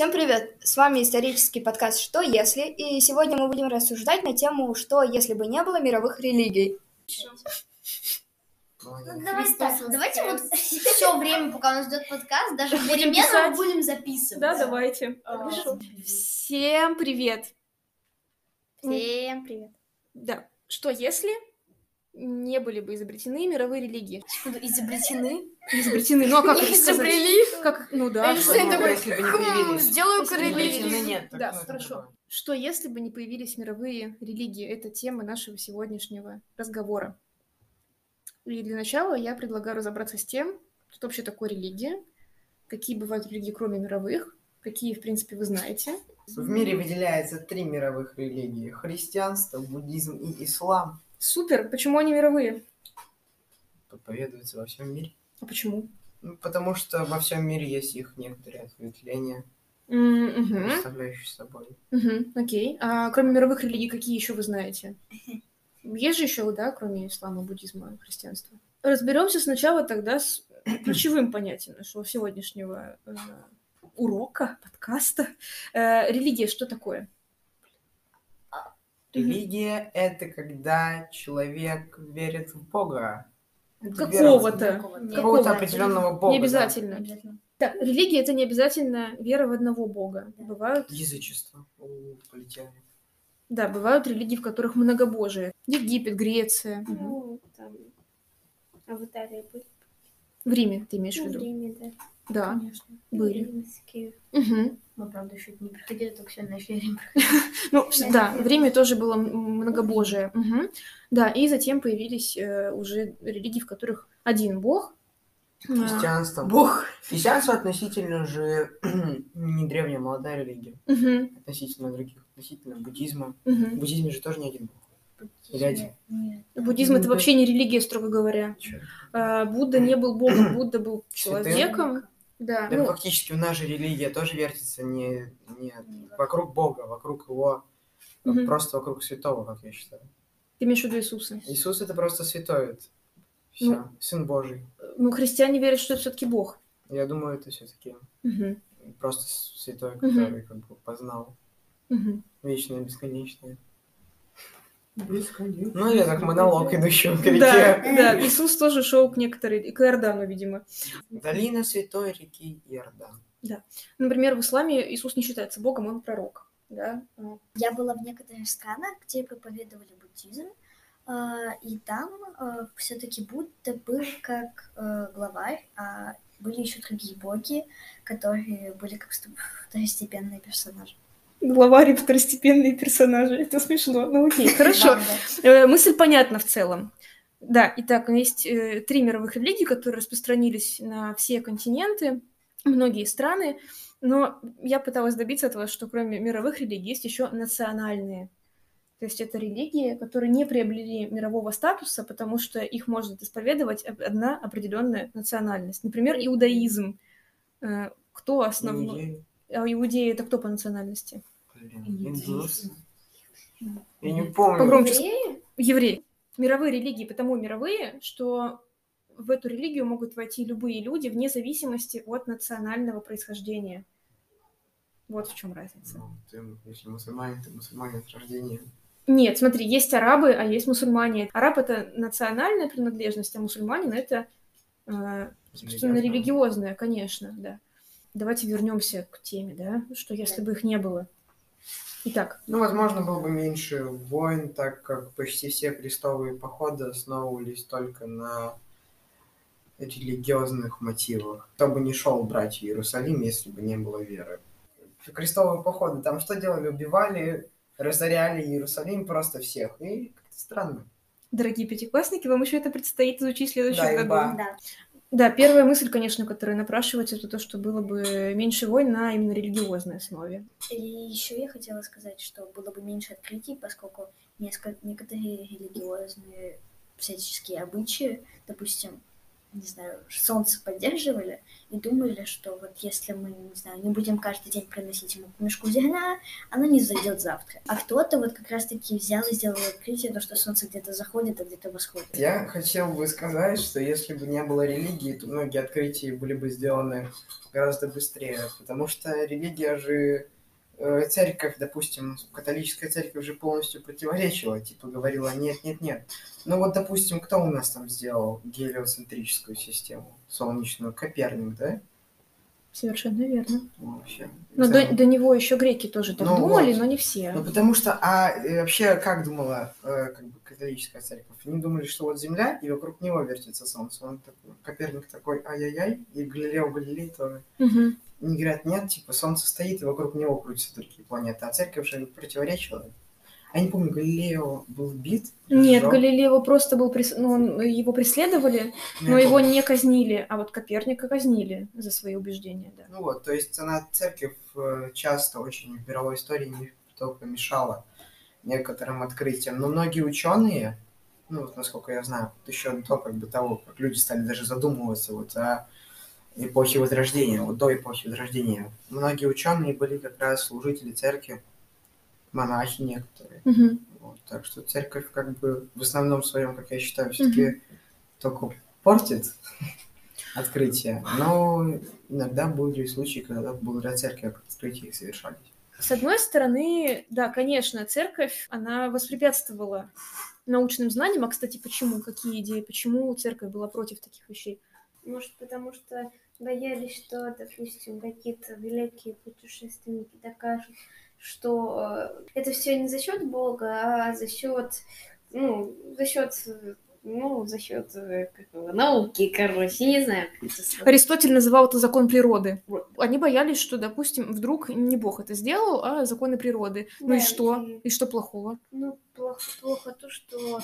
Всем привет! С вами исторический подкаст «Что если?» И сегодня мы будем рассуждать на тему «Что если бы не было мировых религий?» Ну, давайте так, давайте вот все время, пока у нас идет подкаст, даже писать, будем записывать. Да, давайте. Хорошо. Всем привет. Всем привет. Да. Что если не были бы изобретены мировые религии? Изобретены? Изобретены. Ну а как сказать? Изобрели? Как? Ну да. Эйнштейн такой, «Хм, сделаю Если бы религию. Изобретены нет. так, Да, хорошо. Что если бы не появились мировые религии? Это тема нашего сегодняшнего разговора. И для начала я предлагаю разобраться с тем, что вообще такое религия, какие бывают религии, кроме мировых, какие, в принципе, вы знаете. В мире выделяется три мировых религии. Христианство, буддизм и ислам. Супер! Почему они мировые? Проповедуются во всем мире. А почему? Ну, потому что во всем мире есть их некоторые ответвления, мгм. представляющие собой. Мгм, окей. А кроме мировых религий, какие еще вы знаете? Есть же еще, да, кроме ислама, буддизма, христианства. Разберемся сначала тогда с ключевым понятием нашего сегодняшнего э, урока, подкаста. Э, религия что такое? Религия — это когда человек верит в Бога. Какого-то. Какого-то. Определенного Бога. Не да. обязательно. Обязательно. Так, религия это не обязательно вера в одного бога. Да. Бывают, Язычество. У, полетели. да, бывают религии, в которых многобожие. Египет, Греция. Ну, там, а в Италии были? В Риме ты имеешь в Ну, в виду? Риме, да, Да, конечно. были. Римские. Мгм. Мы, правда, еще не приходили, только сегодня начали Рим Ну, да, в Риме тоже было многобожие. Да, и затем появились э, уже религии, в которых один бог. А, Христианство. Бог. Христианство относительно же не древняя, а молодая религия. Относительно других. Относительно буддизма. мгм. В буддизме же тоже не один бог. Или один. Нет. Буддизм это вообще не религия, строго говоря. Чё? А, Будда не был богом, Будда был человеком. Да, Да ну, фактически у нас же религия тоже вертится не, не вокруг Бога, вокруг его, а Мгм. просто вокруг святого, как я считаю. ты имеешь в виду Иисуса. Иисус это просто святой. Все. Ну. Сын Божий. Ну, христиане верят, что это все-таки бог. Я думаю, это все-таки Мгм, просто святой, который как бы познал мгм. вечное, бесконечное. Ну, я так монолог идущего к Да, реке. да, Иисус тоже шел к некоторой, к Иордану, видимо. Долина святой реки Иордан. Например, в исламе Иисус не считается богом, он пророк. Да? А, Я была в некоторых странах, где проповедовали буддизм, а, и там все-таки Будда был как э, главарь, а были еще другие боги, которые были как втор- второстепенные персонажи. Главарь и второстепенные персонажи. Это смешно. Ну окей, хорошо. Э, Мысль понятна в целом. Да, итак, есть э, три мировых религии, которые распространились на все континенты, многие страны, но я пыталась добиться этого, что кроме мировых религий есть еще национальные. То есть это религии, которые не приобрели мирового статуса, потому что их может исповедовать одна определенная национальность. Например, иудаизм. Э, Кто основной? Иудеи. А иудеи это кто по национальности? Блин, индусы. Я не помню. Погромче. евреи. Мировые религии потому мировые, что в эту религию могут войти любые люди вне зависимости от национального происхождения. Вот в чем разница. Ну, ты, если мусульманин, ты мусульманин от рождения. Нет, смотри, есть арабы, а есть мусульмане. Араб это национальная принадлежность, а мусульманин это э, собственно религиозная, конечно, да. Давайте вернемся к теме, да, что если бы их не было. Итак, Ну, возможно, было бы меньше войн, так как почти все крестовые походы основывались только на религиозных мотивах. Кто бы не шел брать Иерусалим, если бы не было веры. Крестовые походы, там что делали? Убивали, разоряли Иерусалим просто всех. И как-то странно. дорогие пятиклассники, вам еще это предстоит изучить в следующем Да, году. Да. Да, первая мысль, конечно, которая напрашивается, это то, что было бы меньше войн на именно религиозной основе. И еще я хотела сказать, что было бы меньше открытий, поскольку несколько, некоторые религиозные всяческие обычаи, допустим, не знаю, солнце поддерживали и думали, что вот если мы, не знаю, не будем каждый день приносить ему мешку зерна, оно не зайдет завтра. А кто-то вот как раз-таки взял и сделал открытие, то, что солнце где-то заходит, а где-то восходит. Я хотел бы сказать, что если бы не было религии, то многие открытия были бы сделаны гораздо быстрее, потому что религия же церковь, допустим, католическая церковь уже полностью противоречила, типа говорила нет, нет, нет. Ну вот, допустим, кто у нас там сделал гелиоцентрическую систему солнечную? Коперник, да? Совершенно верно. Вообще. Но до, до него еще греки тоже так ну, думали, вот. но не все. Ну потому что, а э, вообще как думала э, как бы католическая церковь? Они думали, что вот Земля и вокруг него вертится Солнце. Он такой, Коперник такой, ай-яй-яй, и Галилео Галилей тоже. Угу. Они говорят, нет, типа Солнце стоит, и вокруг него крутятся другие планеты. А церковь же противоречила. А я не помню, Галилео был бит? Нет, жёг? Галилео просто был... Прес... Ну, он... его преследовали, но я его не казнили, а вот Коперника казнили за свои убеждения, да. Ну вот, то есть она, церковь, э, часто очень в мировой истории не только мешала некоторым открытиям. Но многие ученые, ну, вот, насколько я знаю, еще до как бы того, как люди стали даже задумываться вот о эпохи Возрождения, вот до эпохи Возрождения, многие ученые были как раз служители церкви, монахи некоторые. Угу. Вот, так что церковь как бы в основном своем, как я считаю, все-таки угу. только портит открытие, но иногда были случаи, когда благодаря церкви открытия совершались. С одной стороны, да, конечно, церковь, она воспрепятствовала научным знаниям. А, кстати, почему? Какие идеи? Почему церковь была против таких вещей? Может, потому что боялись, что, допустим, какие-то великие путешественники докажут, что э, это все не за счет Бога, а за счет, ну, за счет ну, за счет э, какого, науки, короче, не знаю, как это. Аристотель называл это закон природы. Они боялись, что, допустим, вдруг не Бог это сделал, а законы природы. Да, ну и что? И... и что плохого? Ну, плохо, плохо то, что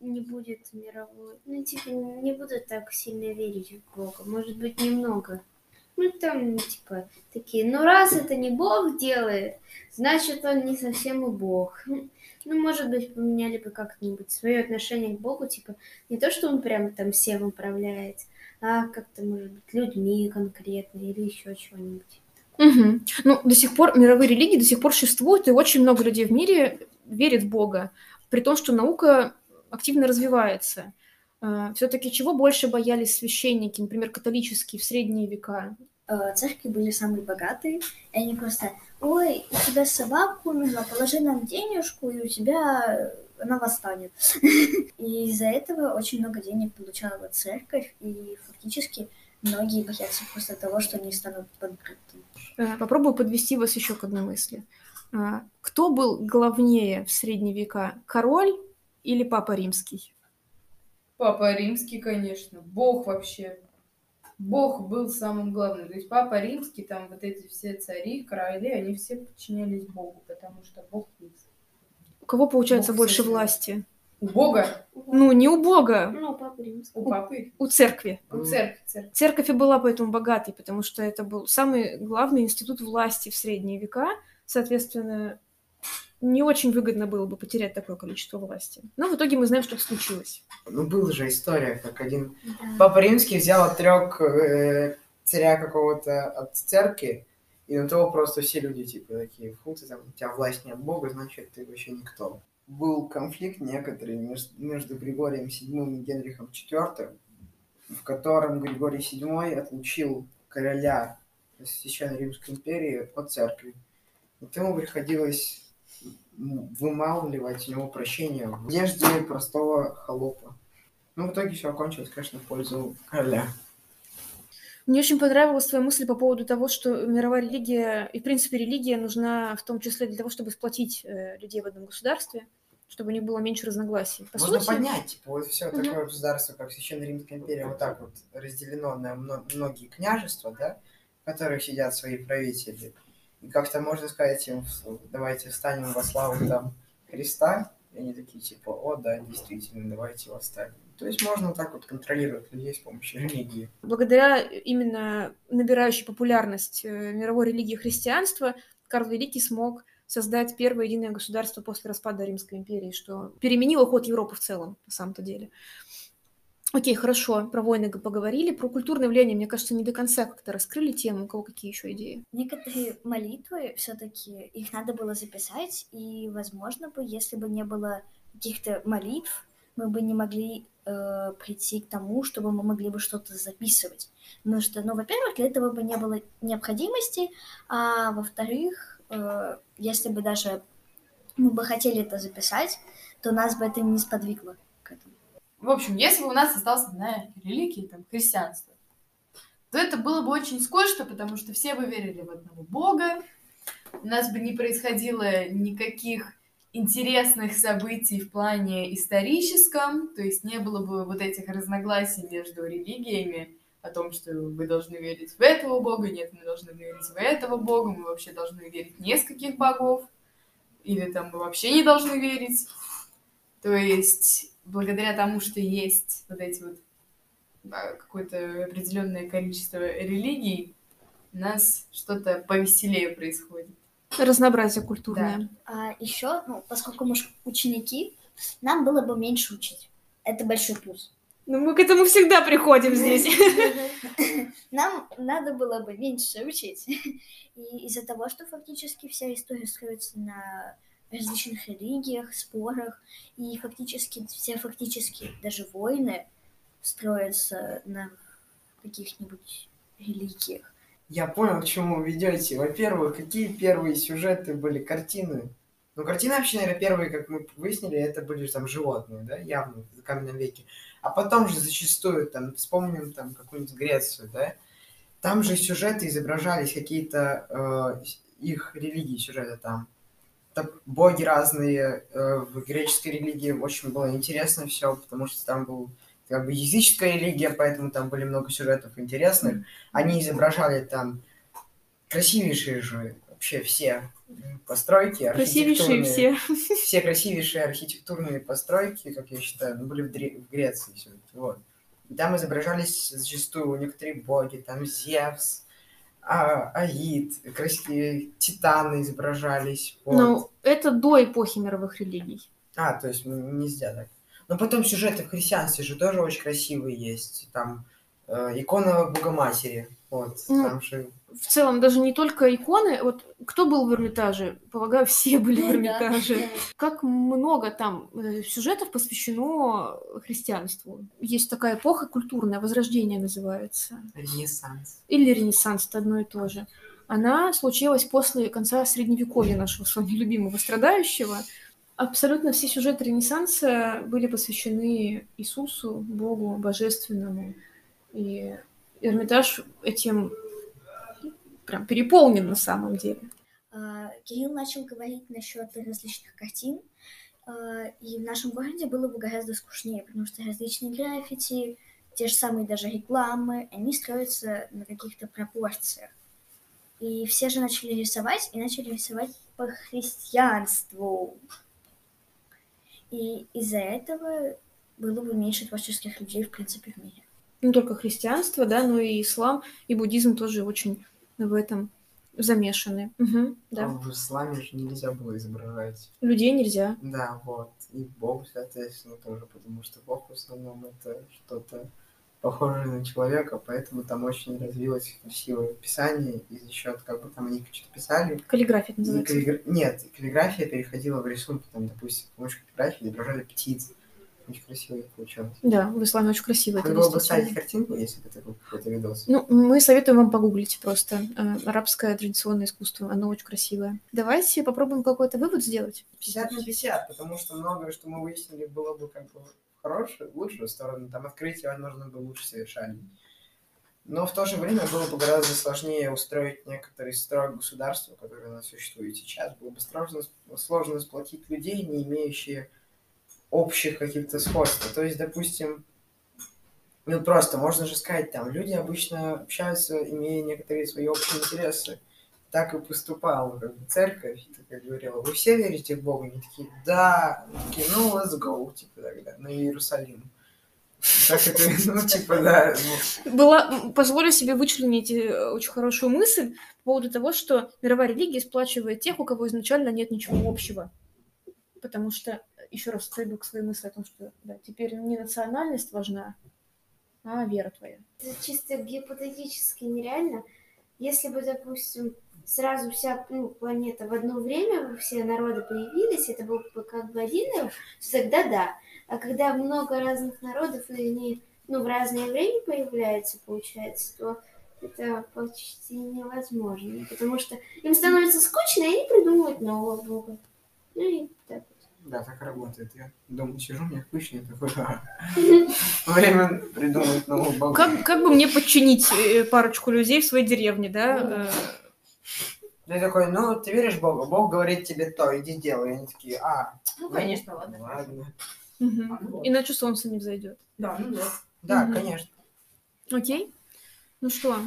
не будет мировой. Ну, типа, не буду так сильно верить в Бога. Может быть, немного. Ну, там, типа, такие, ну, раз это не Бог делает, значит, он не совсем и Бог. Ну, может быть, поменяли бы как-нибудь свое отношение к Богу, типа, не то, что он прям там всем управляет, а как-то, может быть, людьми конкретно или еще чего-нибудь. Угу. Ну, до сих пор мировые религии до сих пор существуют, и очень много людей в мире верит в Бога, при том, что наука активно развивается. А, Все-таки чего больше боялись священники, например, католические в средние века? Э, церкви были самые богатые, и они просто, ой, у тебя собака умерла, положи нам денежку, и у тебя она восстанет. И из-за этого очень много денег получала церковь, и фактически многие боятся просто того, что они станут банкротами. Э, попробую подвести вас еще к одной мысли. Кто был главнее в средние века, король или папа римский? Папа римский, конечно. Бог вообще. Бог был самым главным. То есть Папа Римский, там вот эти все цари, короли, они все подчинялись Богу, потому что Бог есть. У кого получается Бог больше власти? У Бога? Ну, не у Бога. Ну, у Папы Римского. У Папы? У церкви. У церкви. церкви. Церковь и была поэтому богатой, потому что это был самый главный институт власти в средние века. Соответственно, не очень выгодно было бы потерять такое количество власти. Но в итоге мы знаем, что случилось. Ну, была же история, как один да. Папа Римский взял отрек э, царя какого-то от церкви, и на того просто все люди типа такие, фу, ты там, у тебя власть не от Бога, значит, ты вообще никто. Был конфликт некоторый между Григорием VII и Генрихом IV, в котором Григорий VII отлучил короля Священной Римской империи от церкви. Вот ему приходилось вымалывать у него прощение в одежде простого холопа. Ну, в итоге все окончилось, конечно, в пользу короля. Мне очень понравилась твоя мысль по поводу того, что мировая религия, и в принципе религия нужна в том числе для того, чтобы сплотить э, людей в одном государстве, чтобы у них было меньше разногласий. По Можно сути... поднять, типа, вот все угу. такое государство, как Священная Римская империя, вот так вот разделено на многие княжества, да, в которых сидят свои правители. И как-то можно сказать им, давайте встанем во славу там Христа, и они такие типа, о, да, действительно, давайте восстанем. То есть можно так вот контролировать людей с помощью религии. Благодаря именно набирающей популярность э, мировой религии христианства, Карл Великий смог создать первое единое государство после распада Римской империи, что переменило ход Европы в целом, на самом-то деле. Окей, хорошо, про войны поговорили, про культурное влияние, мне кажется, не до конца как-то раскрыли тему, у кого какие еще идеи? Некоторые молитвы все-таки их надо было записать, и, возможно бы, если бы не было каких-то молитв, мы бы не могли э, прийти к тому, чтобы мы могли бы что-то записывать. Потому что, ну, во-первых, для этого бы не было необходимости, а во-вторых, э, если бы даже мы бы хотели это записать, то нас бы это не сподвигло. В общем, если бы у нас осталась одна религия, там, христианство, то это было бы очень скучно, потому что все бы верили в одного Бога, у нас бы не происходило никаких интересных событий в плане историческом, то есть не было бы вот этих разногласий между религиями о том, что вы должны верить в этого бога, нет, мы должны верить в этого бога, мы вообще должны верить в нескольких богов, или там мы вообще не должны верить. То есть благодаря тому, что есть вот эти вот какое-то определенное количество религий, у нас что-то повеселее происходит. Разнообразие культурное. Да. А еще, ну, поскольку мы ученики, нам было бы меньше учить. Это большой плюс. Ну, мы к этому всегда приходим здесь. Нам надо было бы меньше учить. И из-за того, что фактически вся история строится на различных религиях, спорах, и фактически все фактически даже войны строятся на каких-нибудь религиях. Я понял, к чему вы ведете. Во-первых, какие первые сюжеты были, картины? Ну, картины вообще, наверное, первые, как мы выяснили, это были там животные, да, явно в каменном веке. А потом же зачастую, там, вспомним там какую-нибудь Грецию, да, там же сюжеты изображались, какие-то э, их религии сюжеты там. Там боги разные, э, в греческой религии очень было интересно все, потому что там был как бы языческая религия, поэтому там были много сюжетов интересных. Они изображали там красивейшие же вообще все постройки. Красивейшие все. Все красивейшие архитектурные постройки, как я считаю, ну, были в, Дре- в Греции все вот. И там изображались зачастую некоторые боги, там Зевс, а, Аид, красивые титаны изображались. Вот. Ну, это до эпохи мировых религий. А, то есть нельзя так. Но потом сюжеты в христианстве же тоже очень красивые есть. Там икона Богоматери. Вот, ну, там же... В целом, даже не только иконы. Вот кто был в Эрмитаже? Полагаю, все были в Эрмитаже. Как много там э, сюжетов посвящено христианству. Есть такая эпоха культурная, Возрождение называется. Ренессанс. Или Ренессанс, это одно и то же. Она случилась после конца Средневековья нашего с вами любимого страдающего. Абсолютно все сюжеты Ренессанса были посвящены Иисусу, Богу, Божественному. И Эрмитаж этим прям переполнен на самом деле. А, Кирилл начал говорить насчет различных картин, а, и в нашем городе было бы гораздо скучнее, потому что различные граффити, те же самые даже рекламы, они строятся на каких-то пропорциях. И все же начали рисовать, и начали рисовать по христианству. И из-за этого было бы меньше творческих людей, в принципе, в мире. Не только христианство, да, но и ислам, и буддизм тоже очень в этом замешаны. Угу, да. А в исламе же нельзя было изображать. Людей нельзя. Да, вот. И Бог, соответственно, тоже, потому что Бог в основном это что-то похожее на человека, поэтому там очень развилось красивое писание, и за счет, как бы там они что-то писали. Каллиграфия называется. Каллигра... Нет, каллиграфия переходила в рисунки, там, допустим, с помощью каллиграфии изображали птиц. Очень красиво получалось. Да, в исламе очень красиво. Надо было бы ставить картинку, если бы это был какой-то видос. Ну, мы советуем вам погуглить просто. Э, арабское традиционное искусство, оно очень красивое. Давайте попробуем какой-то вывод сделать. 50 на 50, потому что многое, что мы выяснили, было бы как бы хорошую, лучшую сторону. Там открытие, возможно, бы лучше совершали. Но в то же время было бы гораздо сложнее устроить некоторый строй государства, которое у нас существует сейчас. Было бы сложно, сложно сплотить людей, не имеющие общих каких-то сходств. То есть, допустим, ну просто можно же сказать, там люди обычно общаются, имея некоторые свои общие интересы. Так и поступала как бы, церковь, как говорила, вы все верите в Бога? Они такие, да, Они такие, ну, let's go, типа тогда, на Иерусалим. Так это, ну, типа, да. Ну. Была, позволю себе вычленить э, очень хорошую мысль по поводу того, что мировая религия сплачивает тех, у кого изначально нет ничего общего. Потому что еще раз приду к своей мысли о том, что да, теперь не национальность важна, а вера твоя. Это чисто гипотетически нереально. Если бы, допустим, сразу вся ну, планета в одно время, все народы появились, это был бы как бы один народ, то тогда да. А когда много разных народов, и они ну, в разное время появляются, получается, то это почти невозможно. Потому что им становится скучно, и они придумывают нового бога. Ну и так вот. Да, так работает. Я дома сижу, мне скучно, такой, «Ага». время придумать нового бога. Как, как бы мне подчинить э, парочку людей в своей деревне, да? Ты такой, ну, ты веришь в Бога? Бог говорит тебе то, иди делай. И они такие, а, Ну, конечно, ладно. ладно. мгм. Иначе солнце не взойдет. Да, ну да. Да, Мгм. конечно. Окей? Ну что,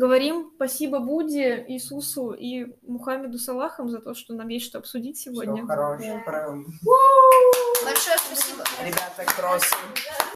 говорим спасибо Будде, Иисусу и Мухаммеду Салахам за то, что нам есть что обсудить сегодня. Хорошего. Прям. Большое спасибо. Ребята, кроссы.